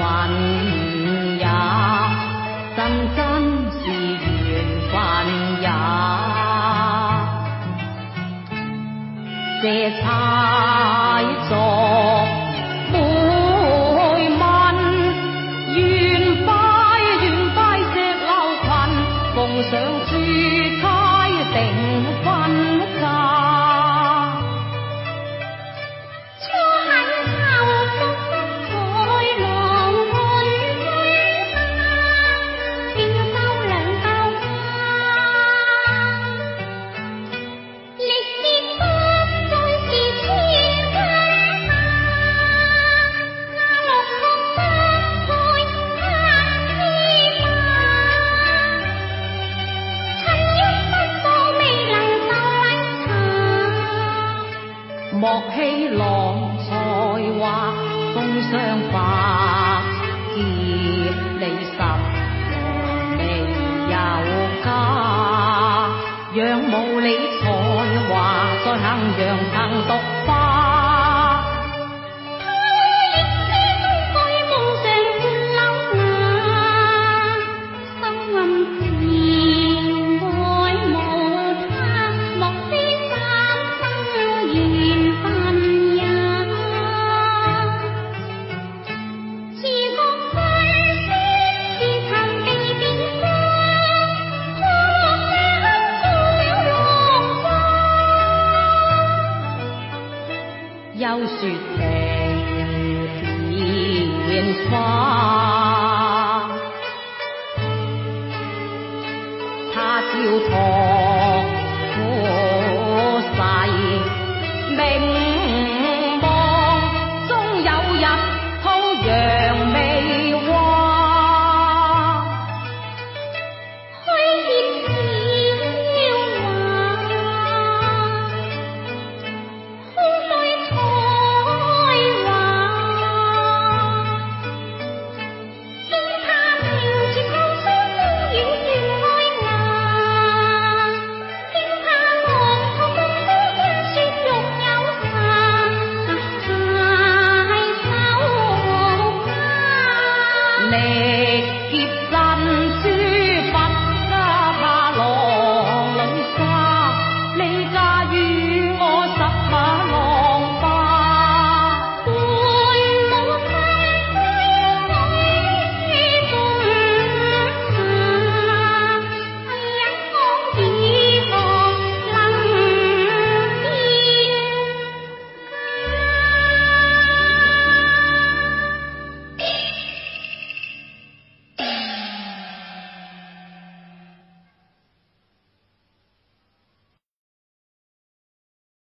分也，真真是缘分也。这。莫欺浪才华，风霜化自离十未有家。若无理才华，再肯扬更独。又说平如片花。